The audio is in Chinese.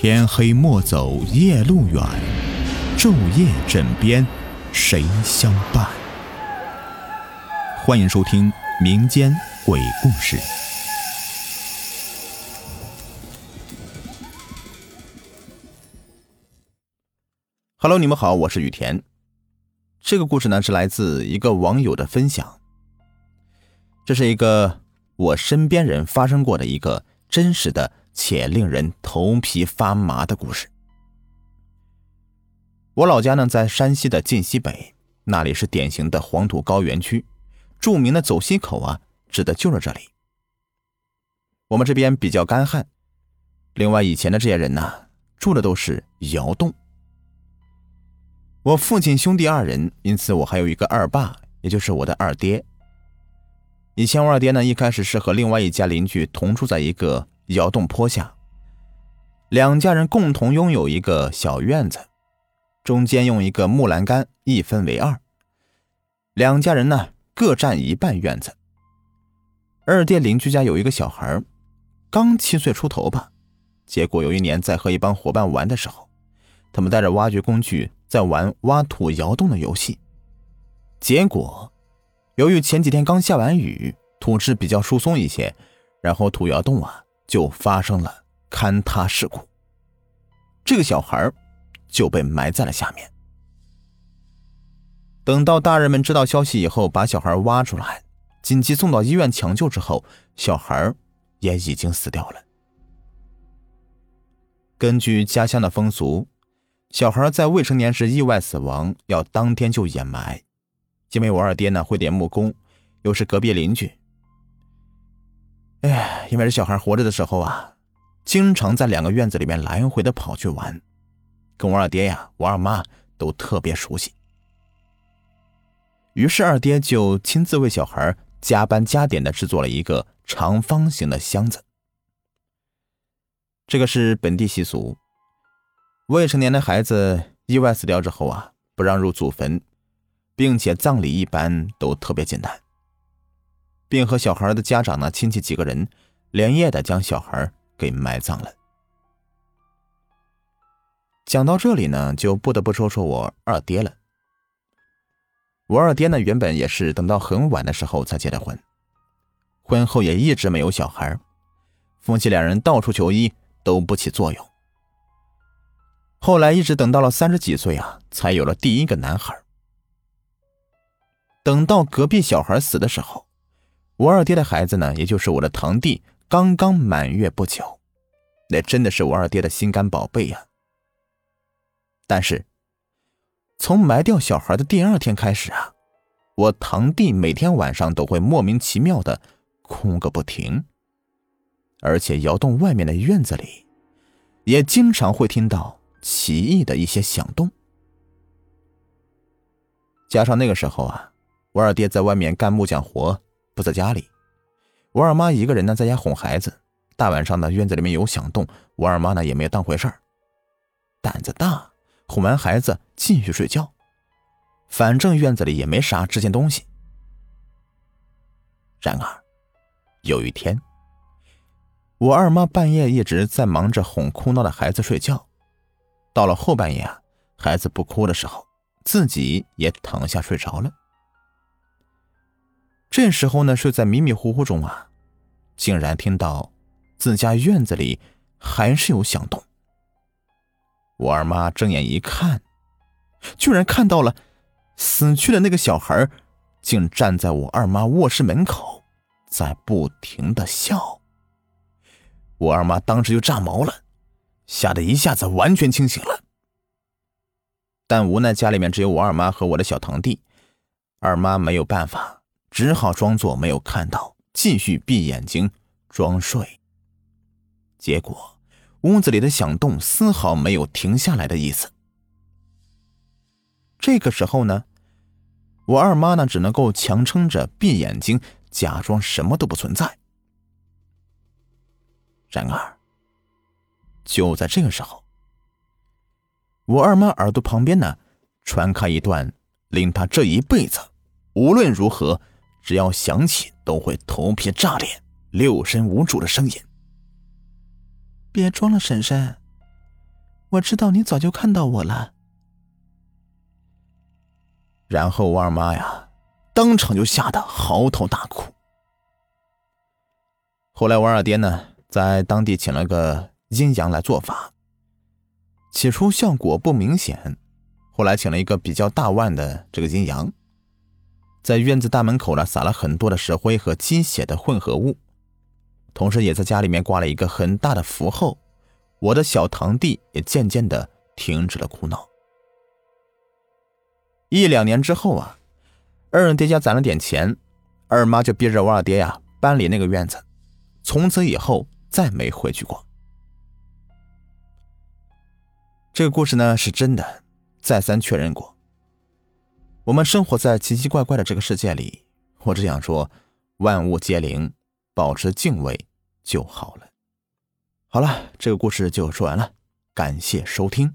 天黑莫走夜路远，昼夜枕边谁相伴？欢迎收听民间鬼故事。Hello，你们好，我是雨田。这个故事呢是来自一个网友的分享。这是一个我身边人发生过的一个真实的。且令人头皮发麻的故事。我老家呢在山西的晋西北，那里是典型的黄土高原区，著名的走西口啊，指的就是这里。我们这边比较干旱，另外以前的这些人呢，住的都是窑洞。我父亲兄弟二人，因此我还有一个二爸，也就是我的二爹。以前我二爹呢，一开始是和另外一家邻居同住在一个。窑洞坡下，两家人共同拥有一个小院子，中间用一个木栏杆一分为二。两家人呢各占一半院子。二爹邻居家有一个小孩，刚七岁出头吧。结果有一年在和一帮伙伴玩的时候，他们带着挖掘工具在玩挖土窑洞的游戏。结果，由于前几天刚下完雨，土质比较疏松一些，然后土窑洞啊。就发生了坍塌事故，这个小孩就被埋在了下面。等到大人们知道消息以后，把小孩挖出来，紧急送到医院抢救之后，小孩也已经死掉了。根据家乡的风俗，小孩在未成年时意外死亡，要当天就掩埋，因为我二爹呢会点木工，又是隔壁邻居。哎，因为这小孩活着的时候啊，经常在两个院子里面来回的跑去玩，跟我二爹呀、我二妈都特别熟悉。于是二爹就亲自为小孩加班加点的制作了一个长方形的箱子。这个是本地习俗，未成年的孩子意外死掉之后啊，不让入祖坟，并且葬礼一般都特别简单。并和小孩的家长呢亲戚几个人连夜的将小孩给埋葬了。讲到这里呢，就不得不说说我二爹了。我二爹呢，原本也是等到很晚的时候才结的婚，婚后也一直没有小孩，夫妻两人到处求医都不起作用。后来一直等到了三十几岁啊，才有了第一个男孩。等到隔壁小孩死的时候。我二爹的孩子呢，也就是我的堂弟，刚刚满月不久，那真的是我二爹的心肝宝贝呀。但是，从埋掉小孩的第二天开始啊，我堂弟每天晚上都会莫名其妙的哭个不停，而且窑洞外面的院子里，也经常会听到奇异的一些响动。加上那个时候啊，我二爹在外面干木匠活。不在家里，我二妈一个人呢，在家哄孩子。大晚上的，院子里面有响动，我二妈呢也没当回事儿，胆子大，哄完孩子继续睡觉。反正院子里也没啥值钱东西。然而，有一天，我二妈半夜一直在忙着哄哭闹的孩子睡觉，到了后半夜啊，孩子不哭的时候，自己也躺下睡着了。这时候呢，睡在迷迷糊糊中啊，竟然听到自家院子里还是有响动。我二妈睁眼一看，居然看到了死去的那个小孩，竟站在我二妈卧室门口，在不停的笑。我二妈当时就炸毛了，吓得一下子完全清醒了。但无奈家里面只有我二妈和我的小堂弟，二妈没有办法。只好装作没有看到，继续闭眼睛装睡。结果，屋子里的响动丝毫没有停下来的意思。这个时候呢，我二妈呢只能够强撑着闭眼睛，假装什么都不存在。然而，就在这个时候，我二妈耳朵旁边呢传开一段令她这一辈子无论如何。只要想起，都会头皮炸裂、六神无主的声音。别装了，婶婶，我知道你早就看到我了。”然后我二妈呀，当场就吓得嚎啕大哭。后来我二爹呢，在当地请了个阴阳来做法，起初效果不明显，后来请了一个比较大腕的这个阴阳，在院子大门口呢撒了很多的石灰和鸡血的混合物，同时也在家里面挂了一个很大的符后，我的小堂弟也渐渐的停止了哭闹。一两年之后啊，二爹家攒了点钱，二妈就逼着我二爹呀搬离那个院子，从此以后再没回去过。这个故事呢是真的，再三确认过。我们生活在奇奇怪怪的这个世界里，我只想说，万物皆灵，保持敬畏就好了。好了，这个故事就说完了，感谢收听。